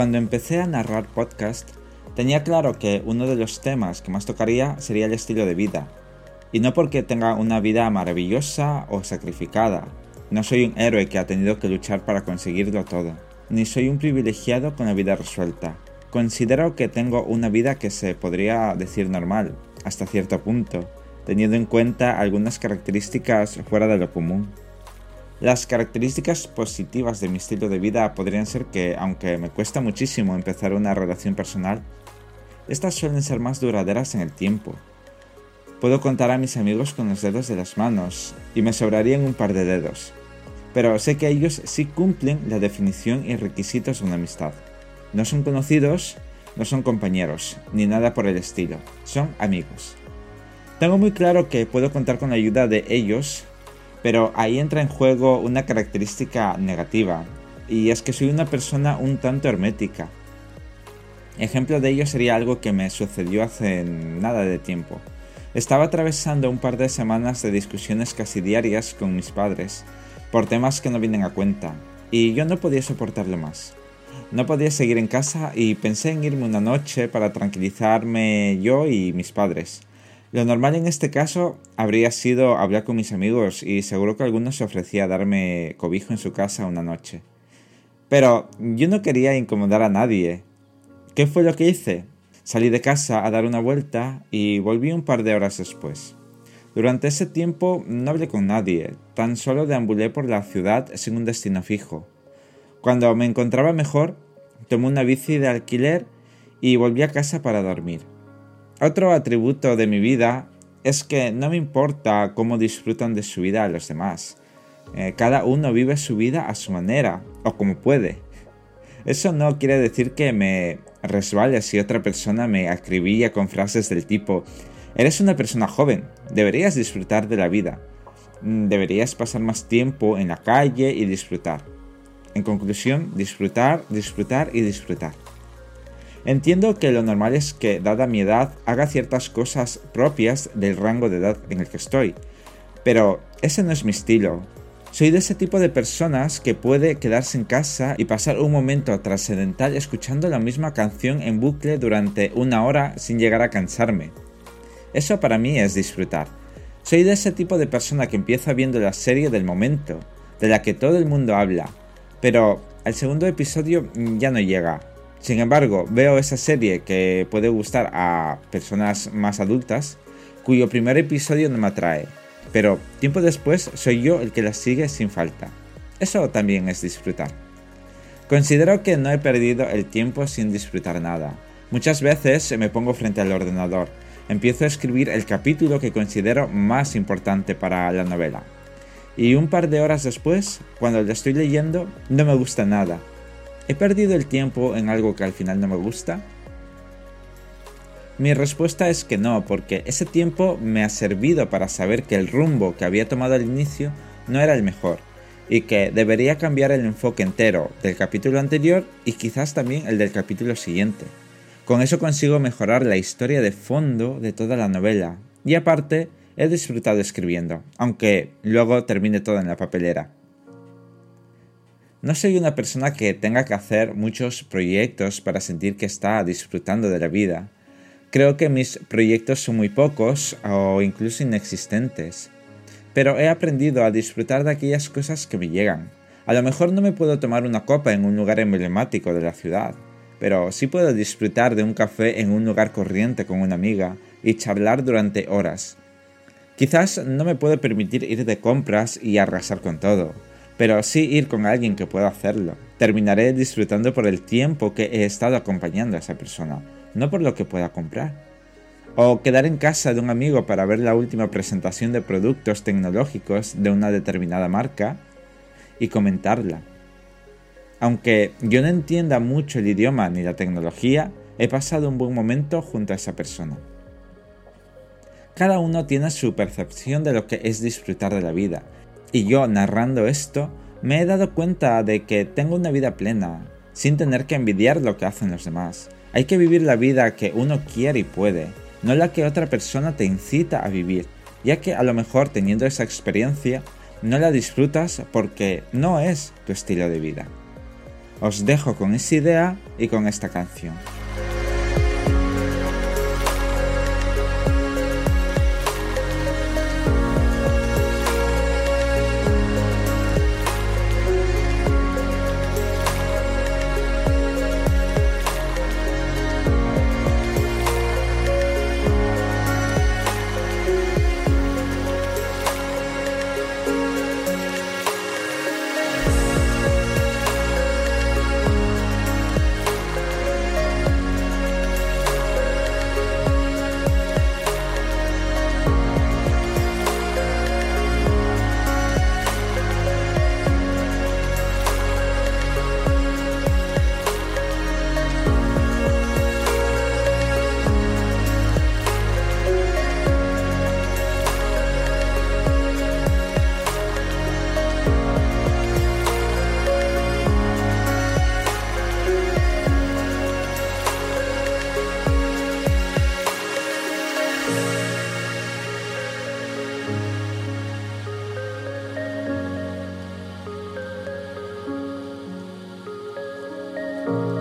Cuando empecé a narrar podcast, tenía claro que uno de los temas que más tocaría sería el estilo de vida. Y no porque tenga una vida maravillosa o sacrificada. No soy un héroe que ha tenido que luchar para conseguirlo todo. Ni soy un privilegiado con la vida resuelta. Considero que tengo una vida que se podría decir normal, hasta cierto punto, teniendo en cuenta algunas características fuera de lo común. Las características positivas de mi estilo de vida podrían ser que, aunque me cuesta muchísimo empezar una relación personal, estas suelen ser más duraderas en el tiempo. Puedo contar a mis amigos con los dedos de las manos, y me sobrarían un par de dedos, pero sé que ellos sí cumplen la definición y requisitos de una amistad. No son conocidos, no son compañeros, ni nada por el estilo, son amigos. Tengo muy claro que puedo contar con la ayuda de ellos pero ahí entra en juego una característica negativa, y es que soy una persona un tanto hermética. Ejemplo de ello sería algo que me sucedió hace nada de tiempo. Estaba atravesando un par de semanas de discusiones casi diarias con mis padres, por temas que no vienen a cuenta, y yo no podía soportarlo más. No podía seguir en casa y pensé en irme una noche para tranquilizarme yo y mis padres. Lo normal en este caso habría sido hablar con mis amigos y seguro que alguno se ofrecía a darme cobijo en su casa una noche. Pero yo no quería incomodar a nadie. ¿Qué fue lo que hice? Salí de casa a dar una vuelta y volví un par de horas después. Durante ese tiempo no hablé con nadie, tan solo deambulé por la ciudad sin un destino fijo. Cuando me encontraba mejor, tomé una bici de alquiler y volví a casa para dormir. Otro atributo de mi vida es que no me importa cómo disfrutan de su vida los demás. Eh, cada uno vive su vida a su manera o como puede. Eso no quiere decir que me resbale si otra persona me acribilla con frases del tipo Eres una persona joven, deberías disfrutar de la vida. Mm, deberías pasar más tiempo en la calle y disfrutar. En conclusión, disfrutar, disfrutar y disfrutar. Entiendo que lo normal es que, dada mi edad, haga ciertas cosas propias del rango de edad en el que estoy, pero ese no es mi estilo. Soy de ese tipo de personas que puede quedarse en casa y pasar un momento trascendental escuchando la misma canción en bucle durante una hora sin llegar a cansarme. Eso para mí es disfrutar. Soy de ese tipo de persona que empieza viendo la serie del momento, de la que todo el mundo habla, pero al segundo episodio ya no llega, sin embargo, veo esa serie que puede gustar a personas más adultas, cuyo primer episodio no me atrae, pero tiempo después soy yo el que la sigue sin falta. Eso también es disfrutar. Considero que no he perdido el tiempo sin disfrutar nada. Muchas veces me pongo frente al ordenador, empiezo a escribir el capítulo que considero más importante para la novela. Y un par de horas después, cuando lo estoy leyendo, no me gusta nada, ¿He perdido el tiempo en algo que al final no me gusta? Mi respuesta es que no, porque ese tiempo me ha servido para saber que el rumbo que había tomado al inicio no era el mejor, y que debería cambiar el enfoque entero del capítulo anterior y quizás también el del capítulo siguiente. Con eso consigo mejorar la historia de fondo de toda la novela, y aparte he disfrutado escribiendo, aunque luego termine todo en la papelera. No soy una persona que tenga que hacer muchos proyectos para sentir que está disfrutando de la vida. Creo que mis proyectos son muy pocos o incluso inexistentes. Pero he aprendido a disfrutar de aquellas cosas que me llegan. A lo mejor no me puedo tomar una copa en un lugar emblemático de la ciudad, pero sí puedo disfrutar de un café en un lugar corriente con una amiga y charlar durante horas. Quizás no me puedo permitir ir de compras y arrasar con todo, pero sí ir con alguien que pueda hacerlo. Terminaré disfrutando por el tiempo que he estado acompañando a esa persona, no por lo que pueda comprar. O quedar en casa de un amigo para ver la última presentación de productos tecnológicos de una determinada marca y comentarla. Aunque yo no entienda mucho el idioma ni la tecnología, he pasado un buen momento junto a esa persona. Cada uno tiene su percepción de lo que es disfrutar de la vida, y yo narrando esto, me he dado cuenta de que tengo una vida plena, sin tener que envidiar lo que hacen los demás. Hay que vivir la vida que uno quiere y puede, no la que otra persona te incita a vivir, ya que a lo mejor teniendo esa experiencia no la disfrutas porque no es tu estilo de vida. Os dejo con esa idea y con esta canción. Bye.